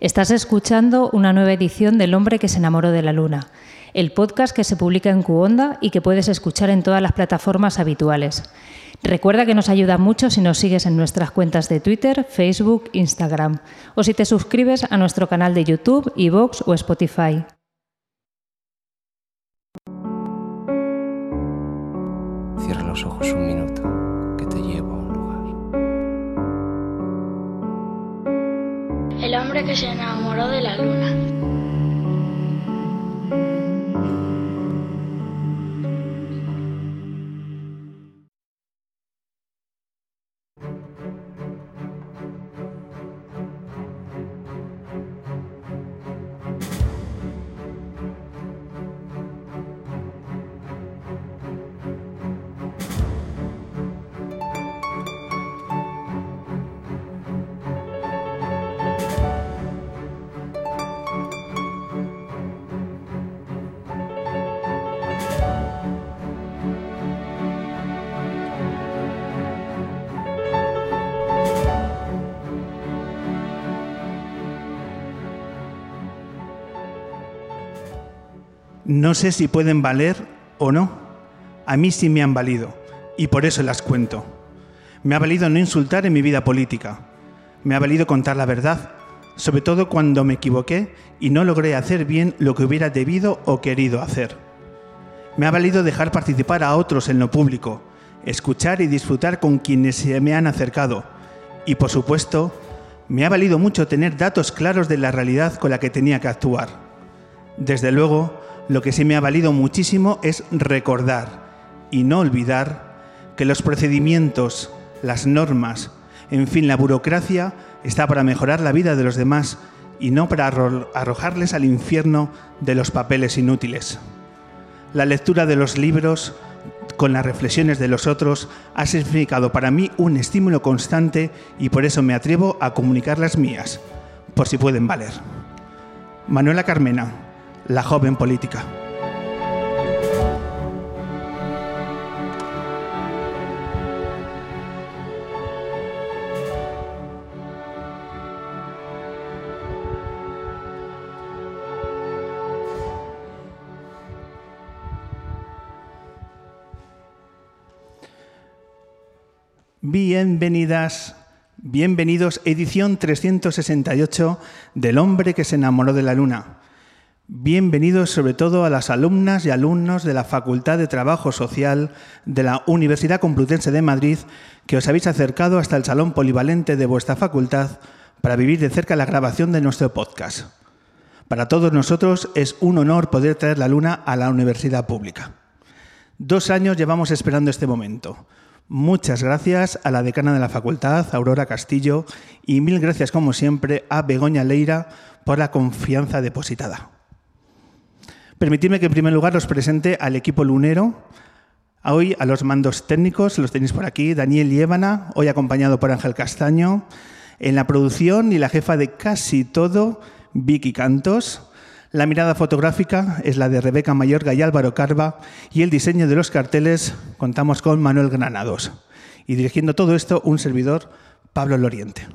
Estás escuchando una nueva edición del Hombre que se enamoró de la Luna, el podcast que se publica en Cuonda y que puedes escuchar en todas las plataformas habituales. Recuerda que nos ayuda mucho si nos sigues en nuestras cuentas de Twitter, Facebook, Instagram o si te suscribes a nuestro canal de YouTube, iVoox o Spotify. Cierra los ojos un minuto, hombre que se enamoró de la luna. No sé si pueden valer o no. A mí sí me han valido y por eso las cuento. Me ha valido no insultar en mi vida política. Me ha valido contar la verdad, sobre todo cuando me equivoqué y no logré hacer bien lo que hubiera debido o querido hacer. Me ha valido dejar participar a otros en lo público, escuchar y disfrutar con quienes se me han acercado. Y por supuesto, me ha valido mucho tener datos claros de la realidad con la que tenía que actuar. Desde luego, lo que sí me ha valido muchísimo es recordar y no olvidar que los procedimientos, las normas, en fin, la burocracia está para mejorar la vida de los demás y no para arrojarles al infierno de los papeles inútiles. La lectura de los libros con las reflexiones de los otros ha significado para mí un estímulo constante y por eso me atrevo a comunicar las mías, por si pueden valer. Manuela Carmena, la joven política. Bienvenidas, bienvenidos, edición 368 del hombre que se enamoró de la luna. Bienvenidos sobre todo a las alumnas y alumnos de la Facultad de Trabajo Social de la Universidad Complutense de Madrid que os habéis acercado hasta el salón polivalente de vuestra facultad para vivir de cerca la grabación de nuestro podcast. Para todos nosotros es un honor poder traer la luna a la universidad pública. Dos años llevamos esperando este momento. Muchas gracias a la decana de la facultad, Aurora Castillo, y mil gracias, como siempre, a Begoña Leira por la confianza depositada. Permitidme que en primer lugar os presente al equipo lunero. Hoy a los mandos técnicos, los tenéis por aquí, Daniel Liébana, hoy acompañado por Ángel Castaño. En la producción y la jefa de casi todo, Vicky Cantos. La mirada fotográfica es la de Rebeca Mayorga y Álvaro Carva y el diseño de los carteles contamos con Manuel Granados. Y dirigiendo todo esto, un servidor, Pablo Loriente.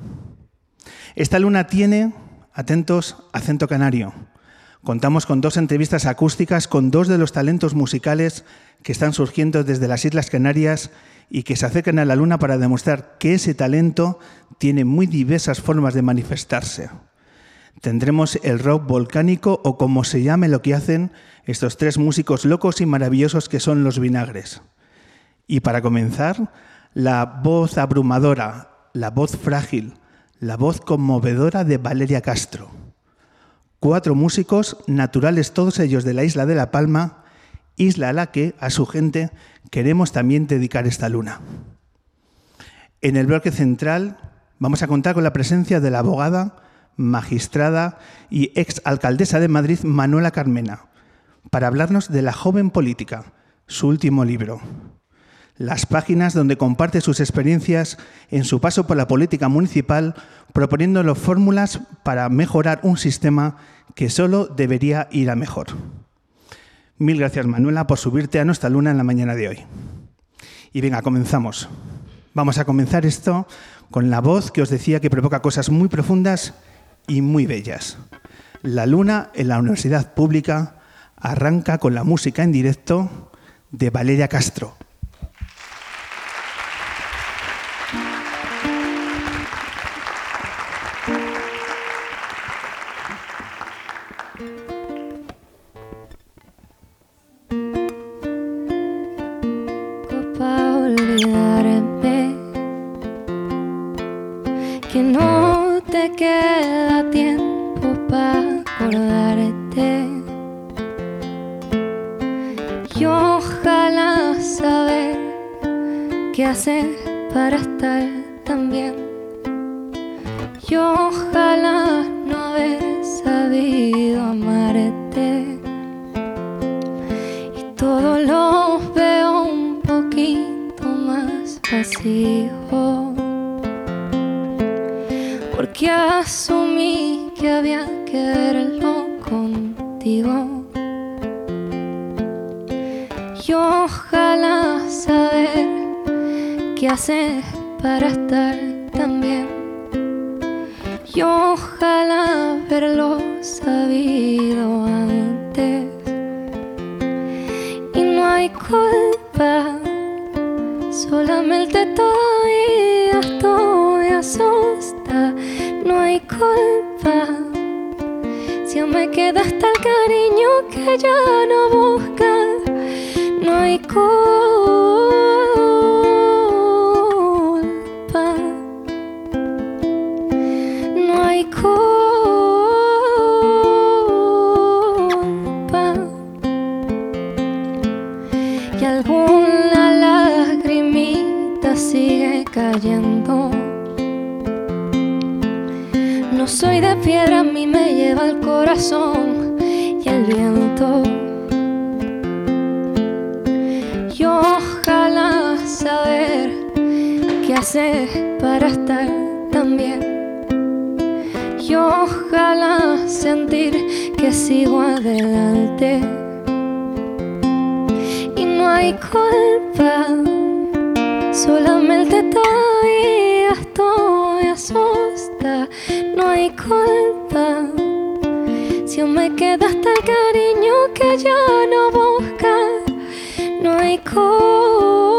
Esta luna tiene, atentos, acento canario. Contamos con dos entrevistas acústicas con dos de los talentos musicales que están surgiendo desde las Islas Canarias y que se acercan a la luna para demostrar que ese talento tiene muy diversas formas de manifestarse. Tendremos el rock volcánico o como se llame lo que hacen estos tres músicos locos y maravillosos que son los vinagres. Y para comenzar, la voz abrumadora, la voz frágil, la voz conmovedora de Valeria Castro. Cuatro músicos, naturales todos ellos de la isla de La Palma, isla a la que, a su gente, queremos también dedicar esta luna. En el bloque central vamos a contar con la presencia de la abogada magistrada y ex alcaldesa de Madrid, Manuela Carmena, para hablarnos de La joven política, su último libro. Las páginas donde comparte sus experiencias en su paso por la política municipal, proponiéndolo fórmulas para mejorar un sistema que solo debería ir a mejor. Mil gracias, Manuela, por subirte a nuestra luna en la mañana de hoy. Y venga, comenzamos. Vamos a comenzar esto con la voz que os decía que provoca cosas muy profundas y muy bellas. La luna en la universidad pública arranca con la música en directo de Valeria Castro. Asumí que había que verlo contigo. Y ojalá saber qué hacer para estar tan bien. Y ojalá haberlo sabido antes. Y no hay culpa solamente todavía estoy asusta culpa si aún me queda hasta el cariño que ya no busca no hay culpa. No hay culpa. Y alguna lagrimita sigue cayendo. Soy de piedra, a mí me lleva el corazón y el viento. Y ojalá saber qué hacer para estar tan bien. Y ojalá sentir que sigo adelante y no hay culpa. Solamente todavía estoy asusta, no hay culpa. Si aún me queda hasta el cariño que ya no busca, no hay culpa.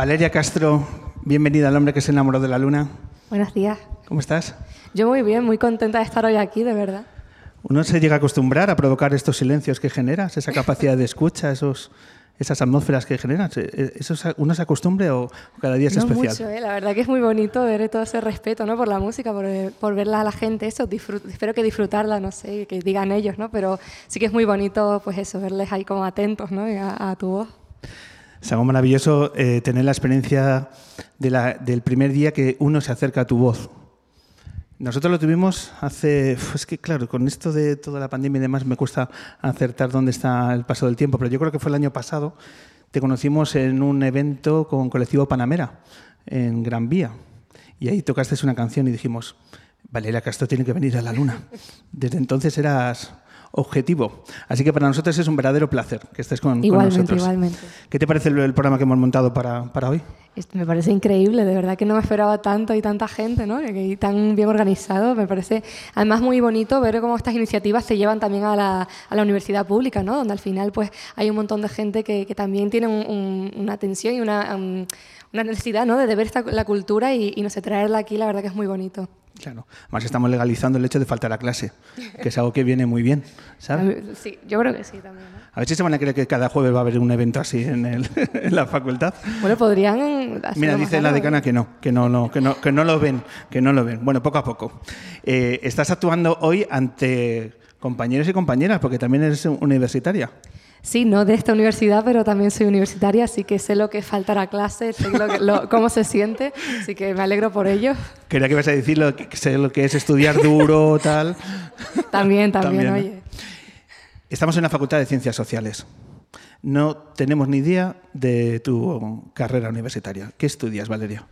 Valeria Castro, bienvenida al hombre que se enamoró de la luna. Buenos días. ¿Cómo estás? Yo muy bien, muy contenta de estar hoy aquí, de verdad. Uno se llega a acostumbrar a provocar estos silencios que generas, esa capacidad de escucha, esos, esas atmósferas que generas. Eh, ¿Eso es- ¿Uno se acostumbre o cada día es no especial? mucho, ¿eh? la verdad que es muy bonito ver todo ese respeto ¿no? por la música, por, por verla a la gente, eso, espero que disfrutarla, no sé, que digan ellos, ¿no? pero sí que es muy bonito pues eso, verles ahí como atentos ¿no? A, a tu voz. Es algo maravilloso eh, tener la experiencia del primer día que uno se acerca a tu voz. Nosotros lo tuvimos hace... Es que claro, con esto de toda la pandemia y demás me cuesta acertar dónde está el paso del tiempo, pero yo creo que fue el año pasado. Te conocimos en un evento con Colectivo Panamera, en Gran Vía. Y ahí tocaste una canción y dijimos, Valeria Castro tiene que venir a la luna. Desde entonces eras objetivo. Así que para nosotros es un verdadero placer que estés con, con Igualmente, nosotros. igualmente. ¿Qué te parece el, el programa que hemos montado para, para hoy? Esto me parece increíble, de verdad que no me esperaba tanto y tanta gente, ¿no? Y y tan bien organizado. Me parece además muy bonito ver cómo estas iniciativas se llevan también a la, a la universidad pública, ¿no? Donde al final pues hay un montón de gente que, que también tiene un- un- una atención y una, um, una necesidad, ¿no? De ver esta, la cultura y, y no sé, traerla aquí, la verdad que es muy bonito. Claro. Además estamos legalizando el hecho de faltar a clase, que es algo que viene muy bien, ¿sabes? Sí, yo creo que sí también, ¿no? A ver si se van a creer que cada jueves va a haber un evento así en, el- en la facultad. Bueno, podrían... Mira, más dice la decana que no, que no, no, que no, que no lo ven, que no lo ven. Bueno, poco a poco. Eh, estás actuando hoy ante compañeros y compañeras, porque también eres universitaria. Sí, no de esta universidad, pero también soy universitaria, así que sé lo que es faltar a clase, sé lo que- lo- cómo se siente, así que me alegro por ello. Quería que ibas a decir lo que, sé lo que es estudiar duro, tal. También, también, También, oye. Estamos en la Facultad de Ciencias Sociales. No tenemos ni idea de tu carrera universitaria. ¿Qué estudias, Valeria?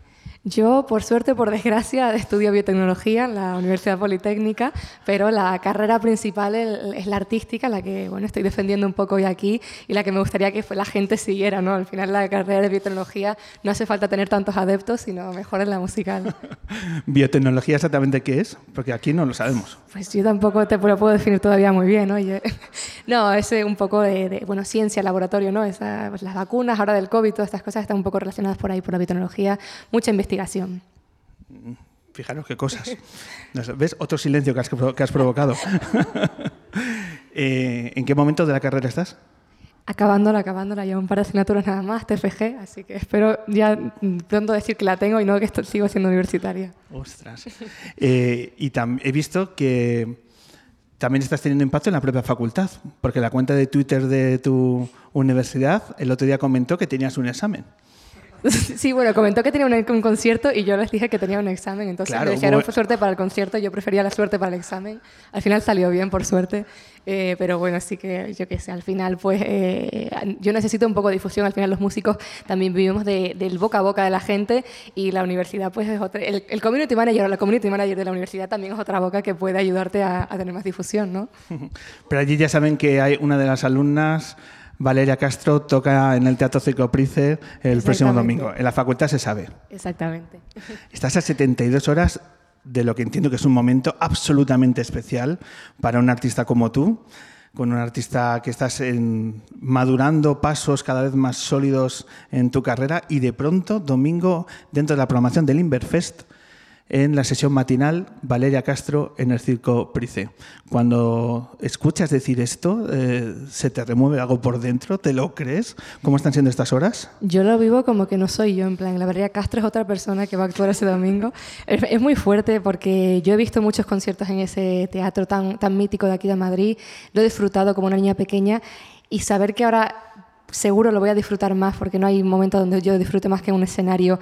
Yo, por suerte, por desgracia, estudio biotecnología en la Universidad Politécnica, pero la carrera principal es la artística, la que bueno, estoy defendiendo un poco hoy aquí y la que me gustaría que la gente siguiera. ¿no? Al final, la carrera de biotecnología no hace falta tener tantos adeptos, sino mejor en la musical. ¿Biotecnología exactamente qué es? Porque aquí no lo sabemos. Pues yo tampoco te lo puedo definir todavía muy bien, oye. No, es eh, un poco de, de, bueno, ciencia, laboratorio, ¿no? Esa, pues las vacunas, ahora del COVID, todas estas cosas están un poco relacionadas por ahí, por la biotecnología, mucha investigación. Fijaros qué cosas. ¿Ves? Otro silencio que has, que has provocado. Eh, ¿En qué momento de la carrera estás? Acabándola, acabándola, ya un par de asignaturas nada más, TFG, así que espero ya pronto decir que la tengo y no que esto- sigo siendo universitaria. Ostras. Eh, y he visto que también estás teniendo impacto en la propia facultad, porque la cuenta de Twitter de tu universidad el otro día comentó que tenías un examen. Sí, bueno, comentó que tenía un, un concierto y yo les dije que tenía un examen, entonces Claro, me desearon suerte para el concierto, yo prefería la suerte para el examen. Al final salió bien, por suerte, eh, pero bueno, sí que yo qué sé, al final pues eh, yo necesito un poco de difusión, al final los músicos también vivimos de- del boca a boca de la gente y la universidad pues es otra, el, el community manager o la community manager de la universidad también es otra boca que puede ayudarte a, a tener más difusión, ¿no? Pero allí ya saben que hay una de las alumnas, Valeria Castro, toca en el Teatro Cicoprice el próximo domingo. En la facultad se sabe. Exactamente. Estás a 72 horas de lo que entiendo que es un momento absolutamente especial para un artista como tú, con un artista que estás en- madurando pasos cada vez más sólidos en tu carrera y de pronto, domingo, dentro de la programación del Inverfest, en la sesión matinal, Valeria Castro en el Circo Price. Cuando escuchas decir esto, eh, ¿se te remueve algo por dentro? ¿Te lo crees? ¿Cómo están siendo estas horas? Yo lo vivo como que no soy yo, en plan, la Valeria Castro es otra persona que va a actuar ese domingo. Es, muy fuerte porque yo he visto muchos conciertos en ese teatro tan, tan mítico de aquí de Madrid, lo he disfrutado como una niña pequeña y saber que ahora seguro lo voy a disfrutar más porque no hay momento donde yo disfrute más que en un escenario.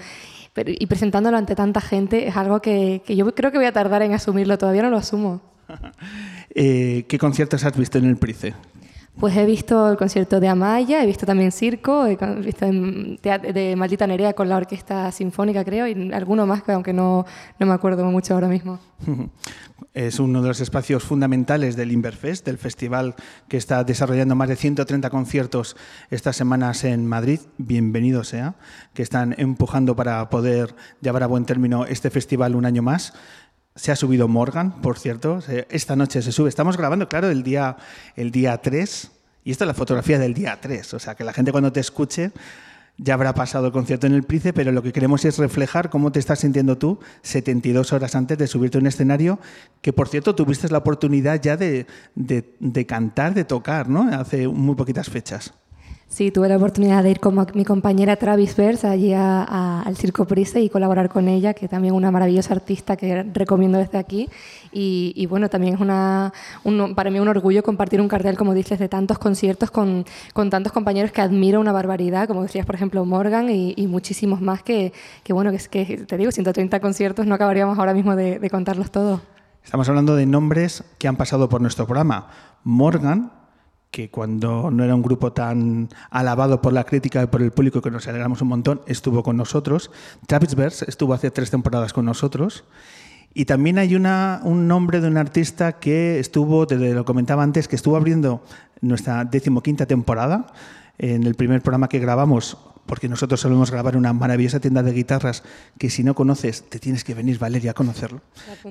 Pero, y presentándolo ante tanta gente es algo que, que yo creo que voy a tardar en asumirlo, todavía no lo asumo. Eh, ¿Qué conciertos has visto en el Price? Pues he visto el concierto de Amaya, he visto también Circo, he visto de Maldita Nerea con la Orquesta Sinfónica, creo, y alguno más, que aunque no, no me acuerdo mucho ahora mismo. Es uno de los espacios fundamentales del Inverfest, del festival que está desarrollando más de 130 conciertos estas semanas en Madrid. Bienvenido sea, que están empujando para poder llevar a buen término este festival un año más. Se ha subido Morgan, por cierto. Esta noche se sube. Estamos grabando, claro, el día, el día 3. Y esta es la fotografía del día 3. O sea, que la gente cuando te escuche ya habrá pasado el concierto en el Price, pero lo que queremos es reflejar cómo te estás sintiendo tú 72 horas antes de subirte a un escenario, que por cierto tuviste la oportunidad ya de, de- de cantar, de tocar, ¿no? Hace muy poquitas fechas. Sí, tuve la oportunidad de ir con mi compañera Travis Bers allí al Circo Price y colaborar con ella, que también es una maravillosa artista que recomiendo desde aquí. Y, bueno, también es una, un- para mí un orgullo compartir un cartel, como dices, de tantos conciertos con, con tantos compañeros que admiro una barbaridad, como decías, por ejemplo, Morgan y, muchísimos más que, que, bueno, que, que te digo, 130 conciertos, no acabaríamos ahora mismo de, de contarlos todos. Estamos hablando de nombres que han pasado por nuestro programa. Morgan, que cuando no era un grupo tan alabado por la crítica y por el público, que nos alegramos un montón, estuvo con nosotros. Travis Bers estuvo hace tres temporadas con nosotros. Y también hay una, un nombre de un artista que estuvo, te lo comentaba antes, que estuvo abriendo nuestra decimoquinta temporada. En el primer programa que grabamos, porque nosotros solemos grabar una maravillosa tienda de guitarras que si no conoces, te tienes que venir, Valeria, a conocerlo,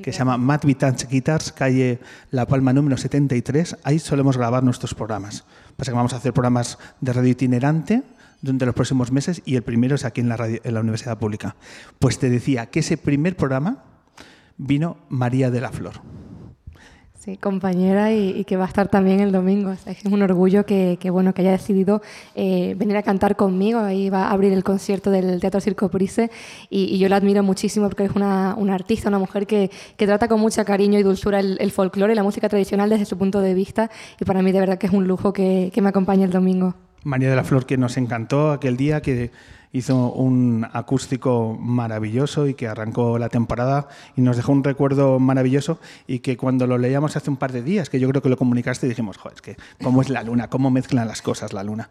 que se llama Matt Vitans Guitars, calle La Palma número 73. Ahí solemos grabar nuestros programas. Pasa que vamos a hacer programas de radio itinerante durante los próximos meses y el primero es aquí en la, radio, en la Universidad Pública. Pues te decía que ese primer programa vino María de la Flor. Sí, compañera y, que va a estar también el domingo. Es un orgullo que, bueno, que haya decidido eh, venir a cantar conmigo. Ahí va a abrir el concierto del Teatro Circo Prise y, yo la admiro muchísimo porque es una, artista, una mujer que, trata con mucho cariño y dulzura el, el folclore y la música tradicional desde su punto de vista y para mí de verdad que es un lujo que, que me acompañe el domingo. María de la Flor que nos encantó aquel día, que hizo un acústico maravilloso y que arrancó la temporada y nos dejó un recuerdo maravilloso y que cuando lo leíamos hace un par de días, que yo creo que lo comunicaste, dijimos, joder, es que cómo es la luna, cómo mezclan las cosas la luna.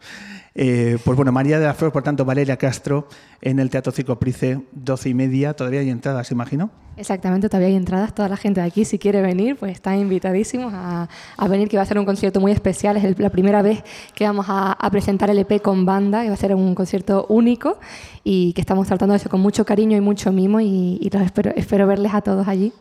Eh, pues bueno, María de la Flor, por tanto, Valeria Castro en el Teatro Circo Price, 12 y media, todavía hay entradas, imagino. Exactamente, todavía hay entradas. Toda la gente de aquí, si quiere venir, pues están invitadísimos a, a venir, que va a ser un concierto muy especial. Es el, la primera vez que vamos a, a, presentar el EP con banda, que va a ser un concierto único y que estamos tratando eso con mucho cariño y mucho mimo y, y los espero, espero verles a todos allí.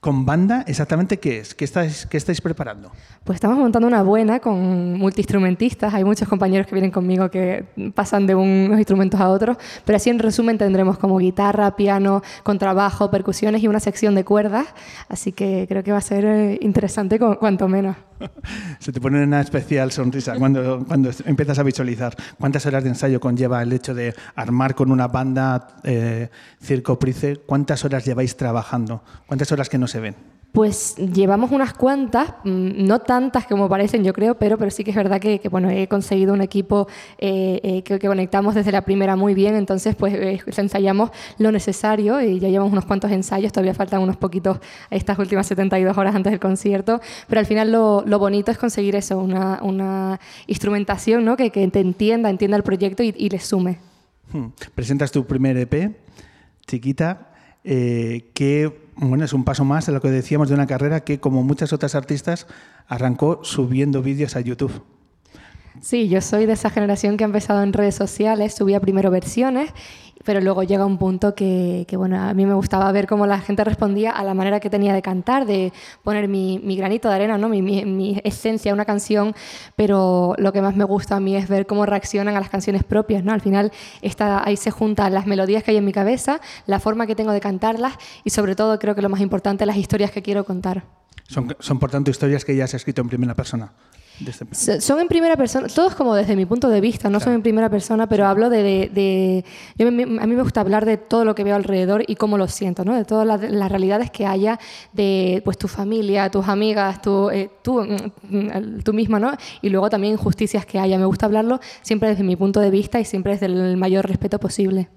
¿Con banda exactamente qué es? ¿Qué estáis, ¿Qué estáis preparando? Pues estamos montando una buena con multiinstrumentistas. Hay muchos compañeros que vienen conmigo que pasan de unos instrumentos a otros, pero así en resumen tendremos como guitarra, piano, contrabajo, percusiones y una sección de cuerdas. Así que creo que va a ser eh, interesante cuanto menos. Se te pone una especial sonrisa cuando, cuando empiezas a visualizar. ¿Cuántas horas de ensayo conlleva el hecho de armar con una banda eh, Circo? ¿Cuántas horas lleváis trabajando? ¿Cuántas horas que no se ven? Pues llevamos unas cuantas, no tantas como parecen, yo creo, pero, pero sí que es verdad que, bueno, he conseguido un equipo eh, eh, que, conectamos desde la primera muy bien, entonces pues eh, ensayamos lo necesario y ya llevamos unos cuantos ensayos, todavía faltan unos poquitos estas últimas 72 horas antes del concierto, pero al final lo, bonito es conseguir eso, una, una instrumentación ¿no? que, que, te entienda, entienda el proyecto y, y le sume. Hmm. Presentas tu primer EP, chiquita, que bueno, es un paso más de lo que decíamos de una carrera que, como muchas otras artistas, arrancó subiendo vídeos a YouTube. Sí, yo soy de esa generación que ha empezado en redes sociales, subía primero versiones, pero luego llega un punto que, que, bueno, a mí me gustaba ver cómo la gente respondía a la manera que tenía de cantar, de poner mi, mi granito de arena, ¿no? Mi, mi, mi, esencia una canción, pero lo que más me gusta a mí es ver cómo reaccionan a las canciones propias, ¿no? Al final está, ahí se juntan las melodías que hay en mi cabeza, la forma que tengo de cantarlas y sobre todo creo que lo más importante, las historias que quiero contar. Son, son por tanto historias que ya has escrito en primera persona. Son en primera persona, todos como desde mi punto de vista, no claro. son en primera persona, pero hablo de... de, de yo, a mí me gusta hablar de todo lo que veo alrededor y cómo lo siento, ¿no? de todas las, las realidades que haya de pues, tu familia, tus amigas, tu, eh, tú, mm, tú misma, ¿no? y luego también injusticias que haya. Me gusta hablarlo siempre desde mi punto de vista y siempre desde el mayor respeto posible.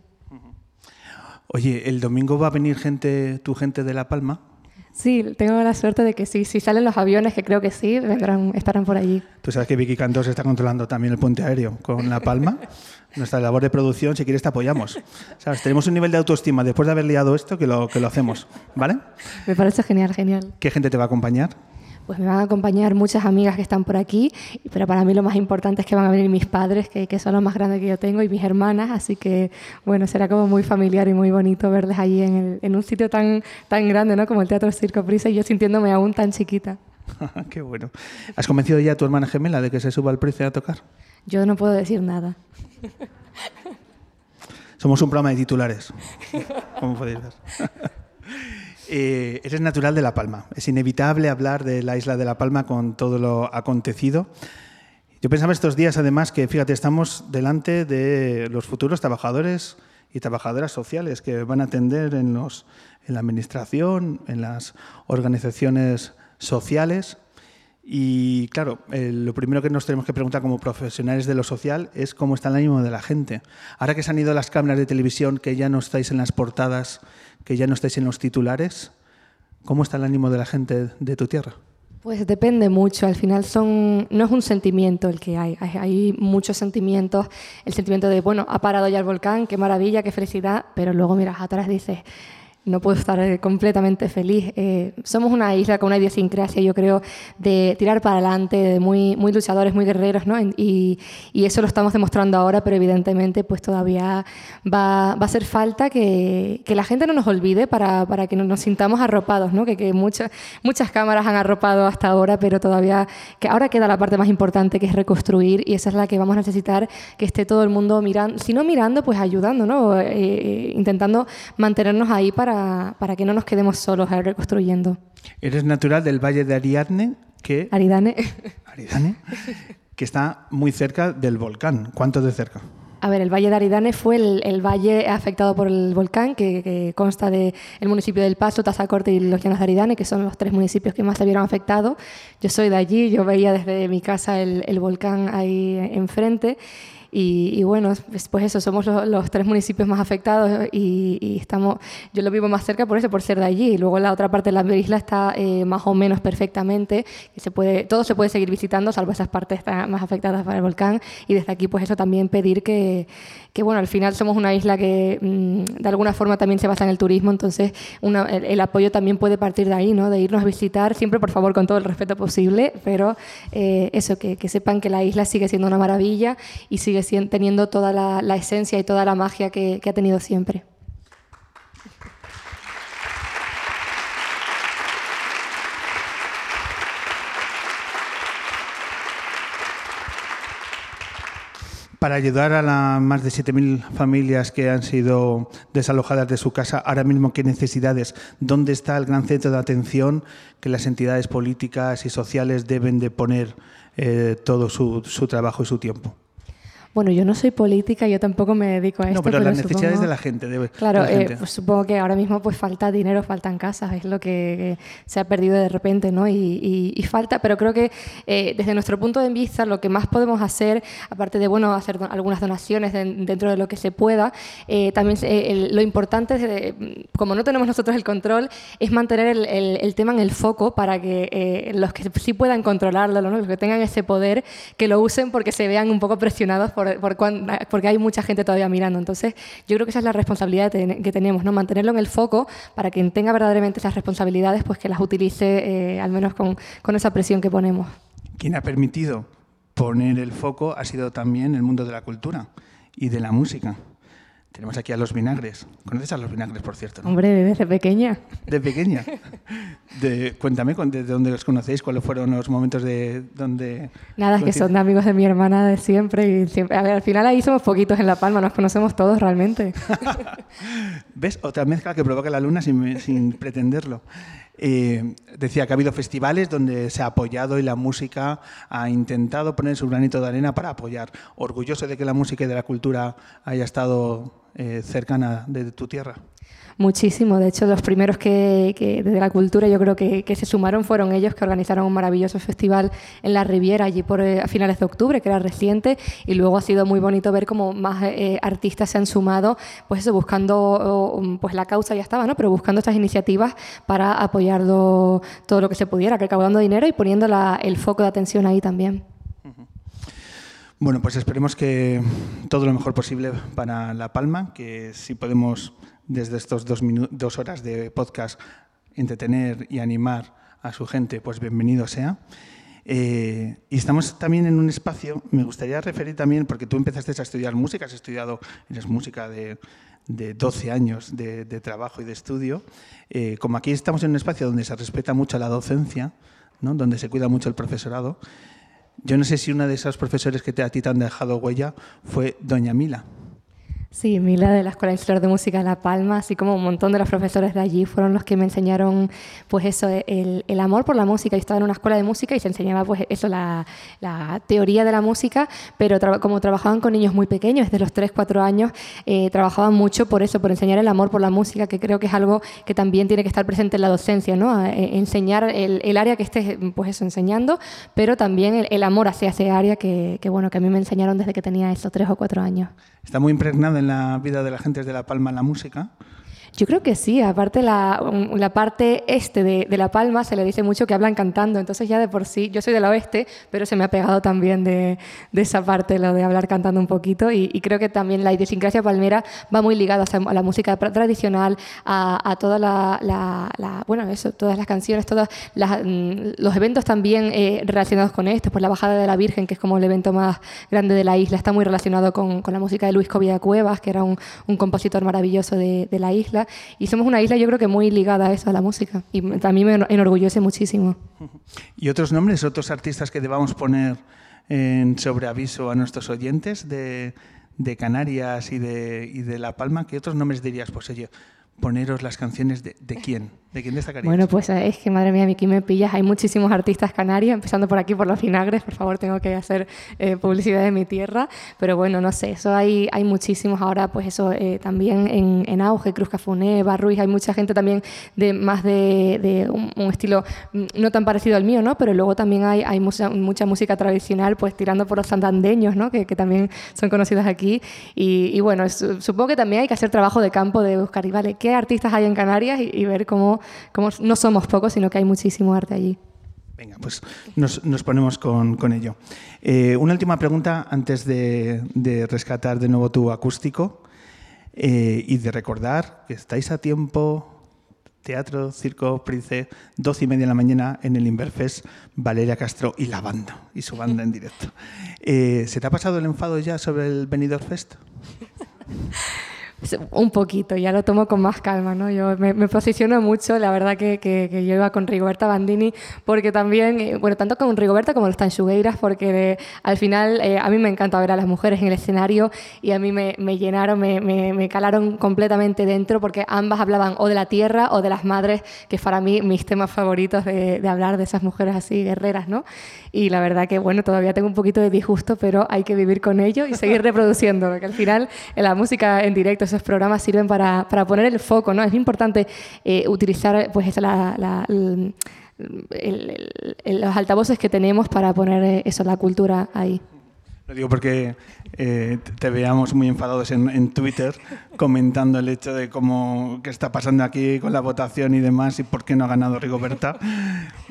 Oye, el domingo va a venir gente, tu gente de La Palma. Sí, tengo la suerte de que sí. Si salen los aviones, que creo que sí, vendrán, estarán por allí. Tú sabes que Vicky Cantos está controlando también el puente aéreo con La Palma. Nuestra labor de producción, si quieres, te apoyamos. ¿Sabes? Tenemos un nivel de autoestima después de haber liado esto que lo, que lo hacemos. ¿Vale? Me parece genial, genial. ¿Qué gente te va a acompañar? Pues me van a acompañar muchas amigas que están por aquí, pero para mí lo más importante es que van a venir mis padres, que, que son los más grandes que yo tengo, y mis hermanas, así que bueno, será como muy familiar y muy bonito verles allí en, el, en un sitio tan, tan grande ¿no? como el Teatro Circo Prisa y yo sintiéndome aún tan chiquita. Qué bueno. ¿Has convencido ya a tu hermana gemela de que se suba al precio a tocar? Yo no puedo decir nada. Somos un programa de titulares, como podéis ver. Eh, eres natural de La Palma. Es inevitable hablar de la isla de La Palma con todo lo acontecido. Yo pensaba estos días, además, que fíjate, estamos delante de los futuros trabajadores y trabajadoras sociales que van a atender en, los, en la administración, en las organizaciones sociales. Y claro, eh, lo primero que nos tenemos que preguntar como profesionales de lo social es cómo está el ánimo de la gente. Ahora que se han ido las cámaras de televisión, que ya no estáis en las portadas, que ya no estáis en los titulares, ¿cómo está el ánimo de la gente de tu tierra? Pues depende mucho, al final son, no es un sentimiento el que hay, hay, muchos sentimientos, el sentimiento de, bueno, ha parado ya el volcán, qué maravilla, qué felicidad, pero luego miras atrás dices, no puedo estar eh, completamente feliz. Eh, somos una isla con una idiosincrasia, yo creo, de tirar para adelante, de muy, muy luchadores, muy guerreros, ¿no? Y, y eso lo estamos demostrando ahora, pero evidentemente pues todavía va, va a hacer falta que, que, la gente no nos olvide para, para que nos sintamos arropados, ¿no? Que, que muchas, muchas cámaras han arropado hasta ahora, pero todavía, que ahora queda la parte más importante que es reconstruir y esa es la que vamos a necesitar que esté todo el mundo mirando, si no mirando, pues ayudando, ¿no? Eh, intentando mantenernos ahí para para, que no nos quedemos solos reconstruyendo. Eres natural del Valle de Ariadne, que... Aridane. Aridane, que está muy cerca del volcán. ¿Cuánto de cerca? A ver, el Valle de Aridane fue el, valle afectado por el volcán, que, consta del municipio del Paso, Tazacorte y los Llanos de Aridane, que son los tres municipios que más se vieron afectados. Yo soy de allí, yo veía desde mi casa el, el volcán ahí enfrente. Y, bueno, pues, eso, somos los, tres municipios más afectados y, estamos, yo lo vivo más cerca por eso, por ser de allí. Y luego la otra parte de la isla está eh, más o menos perfectamente, y se puede, todo se puede seguir visitando, salvo esas partes más afectadas por el volcán. Y desde aquí, pues eso también pedir que, que bueno, al final somos una isla que mm, de alguna forma también se basa en el turismo, entonces el, apoyo también puede partir de ahí, ¿no? De irnos a visitar, siempre por favor con todo el respeto posible, pero eh, eso, que, que sepan que la isla sigue siendo una maravilla y sigue teniendo toda la, esencia y toda la magia que, ha tenido siempre. Para ayudar a las más de 7.000 familias que han sido desalojadas de su casa, ahora mismo, ¿qué necesidades? ¿Dónde está el gran centro de atención que las entidades políticas y sociales deben de poner eh, todo su trabajo y su tiempo? Bueno, yo no soy política, yo tampoco me dedico a esto. No, pero, las necesidades de la gente. claro, eh, pues supongo que ahora mismo pues falta dinero, faltan casas, es lo que, se ha perdido de repente, ¿no? Y, falta, pero creo que eh, desde nuestro punto de vista lo que más podemos hacer, aparte de, bueno, hacer algunas donaciones dentro de lo que se pueda, eh, también lo importante, es, como no tenemos nosotros el control, es mantener el, tema en el foco para que los que sí puedan controlarlo, ¿no? los que tengan ese poder, que lo usen porque se vean un poco presionados porque hay mucha gente todavía mirando. Entonces, yo creo que esa es la responsabilidad que tenemos, ¿no? mantenerlo en el foco para quien tenga verdaderamente esas responsabilidades, pues que las utilice eh, al menos con, con esa presión que ponemos. Quien ha permitido poner el foco ha sido también el mundo de la cultura y de la música. Tenemos aquí a los vinagres. ¿Conoces a los vinagres, por cierto? Hombre, desde pequeña. De pequeña. De, cuéntame, ¿de dónde los conocéis? ¿Cuáles fueron los momentos de donde...? Nada, es que son amigos de mi hermana de siempre. Y siempre a ver, al final ahí somos poquitos en La Palma, nos conocemos todos realmente. ¿Ves? Otra mezcla que provoca la luna sin, sin pretenderlo. Eh, decía que ha habido festivales donde se ha apoyado y la música ha intentado poner su granito de arena para apoyar. Orgulloso de que la música y de la cultura haya estado eh, cercana de tu tierra. Muchísimo, de hecho los primeros que, desde la cultura yo creo que, se sumaron fueron ellos que organizaron un maravilloso festival en la Riviera allí por eh, a finales de octubre, que era reciente, y luego ha sido muy bonito ver cómo más eh, artistas se han sumado, pues eso, buscando, pues la causa ya estaba, ¿no? pero buscando estas iniciativas para apoyar todo lo que se pudiera, recaudando dinero y poniendo el foco de atención ahí también. Bueno, pues esperemos que todo lo mejor posible para La Palma, que si podemos desde estos dos, dos horas de podcast entretener y animar a su gente, pues bienvenido sea. Eh, y estamos también en un espacio, me gustaría referir también, porque tú empezaste a estudiar música, has estudiado, eres música de, de 12 años de, trabajo y de estudio. Eh, como aquí estamos en un espacio donde se respeta mucho la docencia, ¿no? donde se cuida mucho el profesorado, yo no sé si una de esos profesores que te, a ti te han dejado huella fue Doña Mila. Sí, Mila de la Escuela Insular de Música de La Palma, así como un montón de los profesores de allí fueron los que me enseñaron pues eso, el, el amor por la música. Yo estaba en una escuela de música y se enseñaba pues eso, la, la teoría de la música, pero como trabajaban con niños muy pequeños, desde los 3, 4 años, eh, trabajaban mucho por eso, por enseñar el amor por la música, que creo que es algo que también tiene que estar presente en la docencia, ¿no? Eh, enseñar el, el, área que estés pues eso, enseñando, pero también el, amor hacia ese área que, que, bueno, que a mí me enseñaron desde que tenía esos 3 o 4 años. Está muy impregnada en la vida de la gente de La Palma la música. Yo creo que sí, aparte la, la parte este de, La Palma se le dice mucho que hablan cantando, entonces ya de por sí, yo soy del oeste, pero se me ha pegado también de, esa parte, lo de hablar cantando un poquito, y, creo que también la idiosincrasia palmera va muy ligada a la música tradicional, a, a toda la, la, la, bueno, eso, todas las canciones, todos mm, los eventos también eh, relacionados con esto, pues la bajada de la Virgen, que es como el evento más grande de la isla, está muy relacionado con, la música de Luis Covia Cuevas, que era un, compositor maravilloso de la isla, y somos una isla yo creo que muy ligada a eso, a la música. Y mí me enorgullece muchísimo. ¿Y otros nombres, otros artistas que debamos poner en sobreaviso a nuestros oyentes de, de Canarias y de, y de La Palma? ¿Qué otros nombres dirías? Pues oye, poneros las canciones de, de quién, de quién destacarías. Bueno, pues es que madre mía, aquí me pillas. Hay muchísimos artistas canarios, empezando por aquí, por los vinagres. Por favor, tengo que hacer eh, publicidad de mi tierra. Pero bueno, no sé, eso hay, hay muchísimos ahora, pues eso eh, también en, en, auge, Cruz Cafuné, Barruiz. Hay mucha gente también de más de, de un, un, estilo mm, no tan parecido al mío, ¿no? Pero luego también hay, hay mucha, mucha música tradicional, pues tirando por los santandeños, ¿no? Que, que también son conocidos aquí. Y, y bueno, es, supongo que también hay que hacer trabajo de campo de buscar, y vale, ¿qué artistas hay en Canarias? Y, y ver cómo, cómo no somos pocos, sino que hay muchísimo arte allí. Venga, pues nos, nos ponemos con, con ello. Eh, una última pregunta antes de, de, rescatar de nuevo tu acústico eh, y de recordar que estáis a tiempo, Teatro, Circo, Prince, 12 y media de la mañana en el Inverfest, Valeria Castro y la banda, y su banda en directo. Eh, ¿Se te ha pasado el enfado ya sobre el Benidorm Fest? Un poquito, ya lo tomo con más calma, ¿no? Yo me, me posiciono mucho, la verdad que, que, que, yo iba con Rigoberta Bandini, porque también, eh, bueno, tanto con Rigoberta como los Tanchugueiras, porque al final eh, a mí me encanta ver a las mujeres en el escenario y a mí me, me llenaron, me, me, calaron completamente dentro, porque ambas hablaban o de la tierra o de las madres, que para mí mis temas favoritos de, de hablar de esas mujeres así guerreras, ¿no? Y la verdad que, bueno, todavía tengo un poquito de disgusto, pero hay que vivir con ello y seguir reproduciendo, porque al final la música en directo esos programas sirven para, para poner el foco, ¿no? Es importante eh, utilizar pues la, la, el, el, el, los altavoces que tenemos para poner eh, eso, la cultura ahí. Lo digo porque eh, te veamos muy enfadados en, en, Twitter comentando el hecho de cómo qué está pasando aquí con la votación y demás y por qué no ha ganado Rigoberta,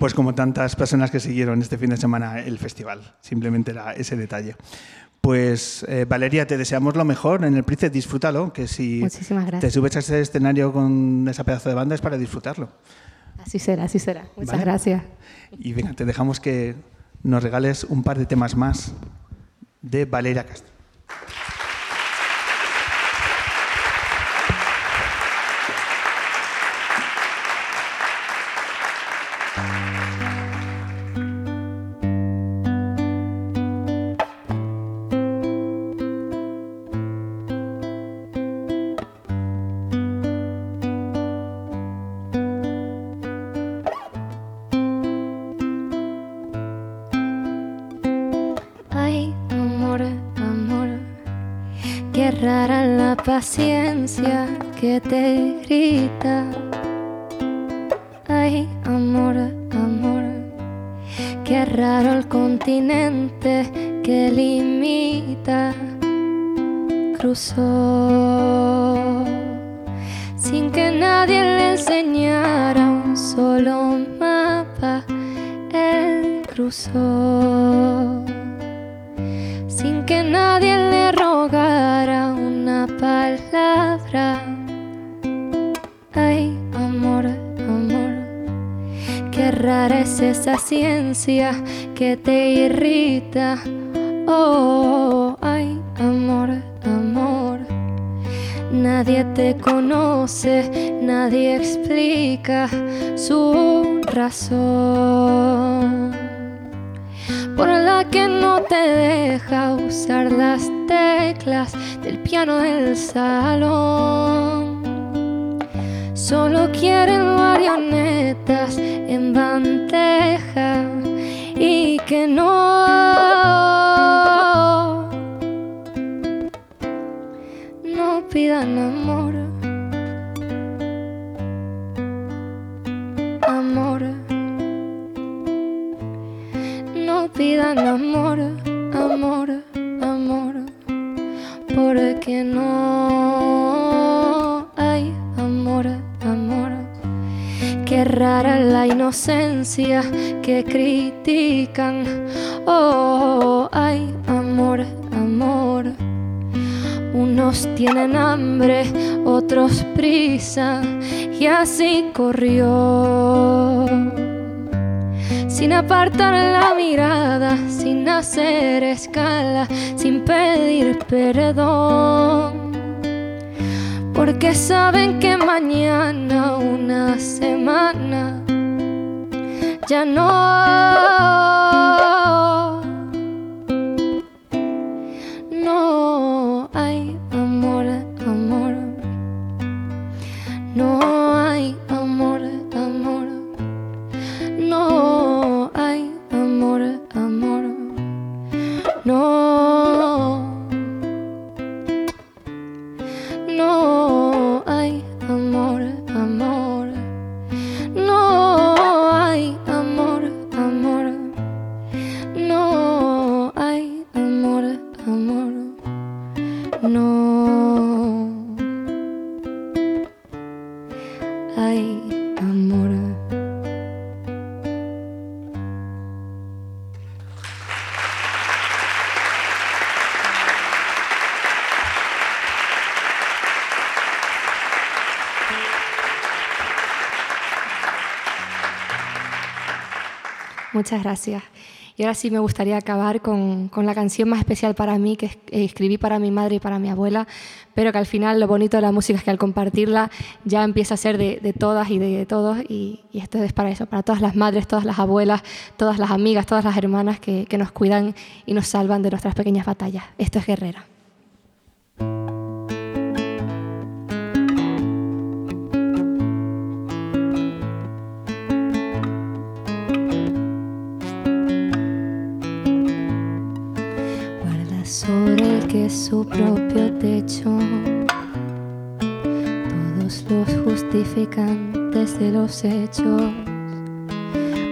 pues como tantas personas que siguieron este fin de semana el festival. Simplemente era ese detalle. Pues eh, Valeria, te deseamos lo mejor en el Price, disfrútalo, que si te subes a ese escenario con esa pedazo de banda es para disfrutarlo. Así será, así será. Muchas ¿Vale? gracias. Y venga, te dejamos que nos regales un par de temas más de Valeria Castro. Te grita. Ay, amor, amor, qué raro el continente que limita. Cruzó sin que nadie le enseñara un solo mapa. Él cruzó sin que nadie le rara es esa ciencia que te irrita. Oh, ay, amor, amor. Nadie te conoce, nadie explica su razón por la que no te deja usar las teclas del piano del salón. Solo quieren marionetas en bandeja y que no, no pidan amor. Amor. No pidan amor, inocencia que critican. Oh, ay, amor, amor. Unos tienen hambre, otros prisa, y así corrió. Sin apartar la mirada, sin hacer escala, sin pedir perdón porque saben que mañana una semana ya Muchas gracias. Y ahora sí me gustaría acabar con, con la canción más especial para mí, que eh, escribí para mi madre y para mi abuela, pero que al final lo bonito de la música es que al compartirla ya empieza a ser de, de todas y de todos. Y, y esto es para eso, para todas las madres, todas las abuelas, todas las amigas, todas las hermanas que, que nos cuidan y nos salvan de nuestras pequeñas batallas. Esto es Guerrera. Sobre el que es su propio techo todos los justificantes de los hechos.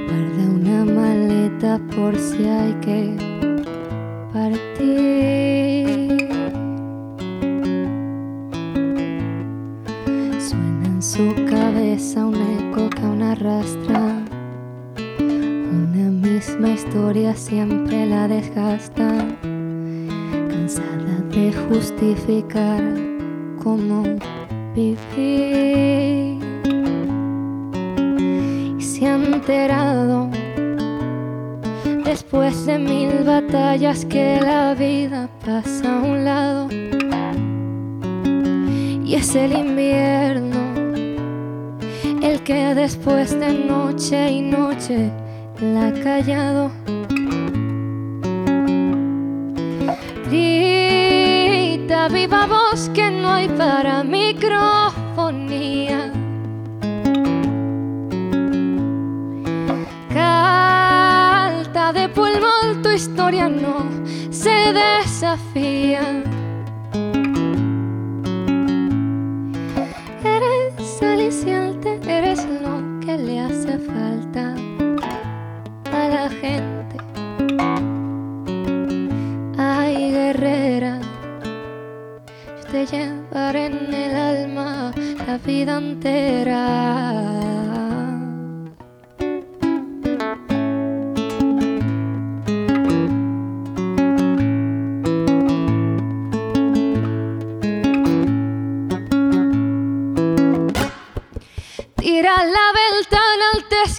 Guarda una maleta por si hay que partir. Suena en su cabeza un eco que aún arrastra. Una misma historia siempre la desgasta, justificar historia no se desafía. Eres aliciente, eres lo que le hace falta a la gente. Ay, guerrera, yo te llevaré en el alma la vida entera.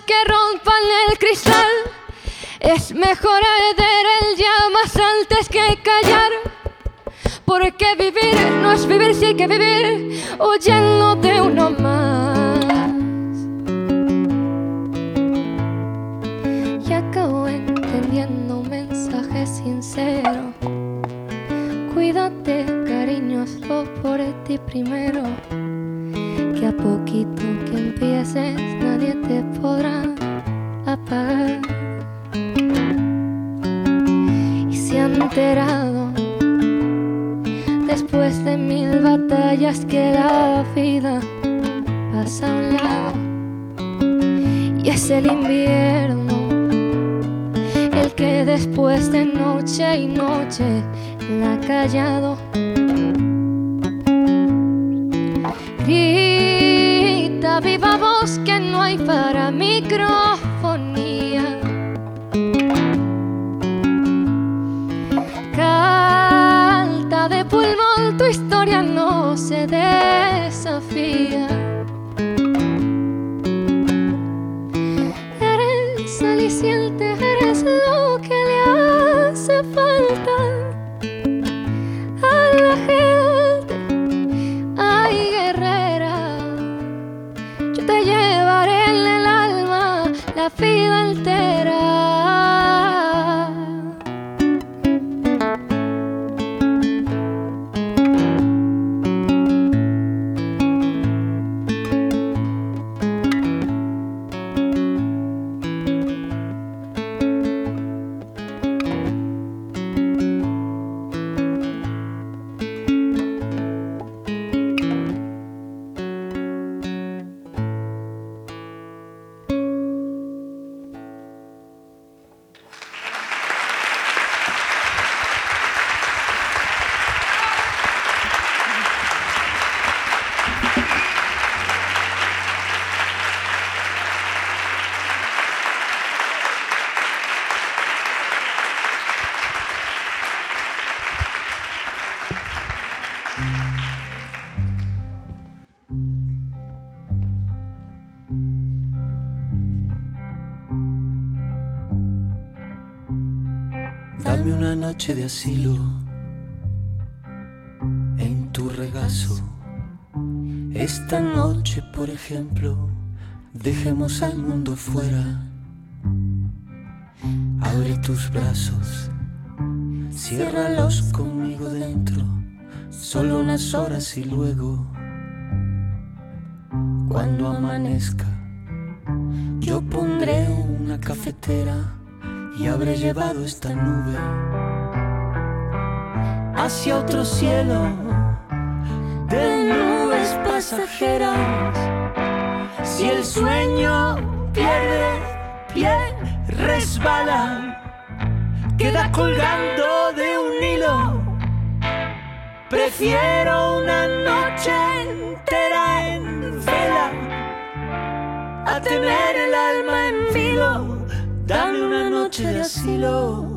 Que rompan el cristal. Es mejor arder el llamas antes que callar. Porque vivir no es vivir, sí que vivir huyendo de uno más. Y acabo entendiendo un mensaje sincero. Cuídate, cariño, hazlo por ti primero. Poquito que empieces nadie te podrá apagar. Y se ha enterado después de mil batallas que la vida pasa a un lado. Y es el invierno el que después de noche y noche la ha callado viva voz que no hay para micro. Noche de asilo en tu regazo. Esta noche, por ejemplo, dejemos al mundo fuera. Abre tus brazos, ciérralos conmigo dentro, solo unas horas y luego, cuando amanezca, yo pondré una cafetera y habré llevado esta nube hacia otro cielo de nubes pasajeras. Si el sueño pierde pie, resbala, queda colgando de un hilo. Prefiero una noche entera en vela a tener el alma en vilo. Dame una noche de asilo.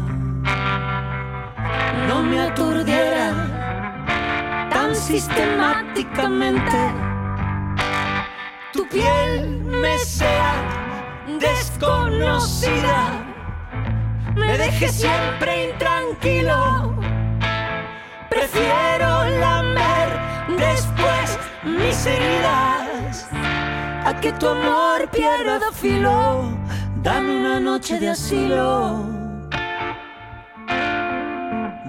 no me aturdiera tan sistemáticamente. Tu piel me sea desconocida, me deje siempre intranquilo. Prefiero lamer después mis heridas a que tu amor pierda filo. Dame una noche de asilo.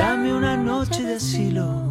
Dame una noche de asilo.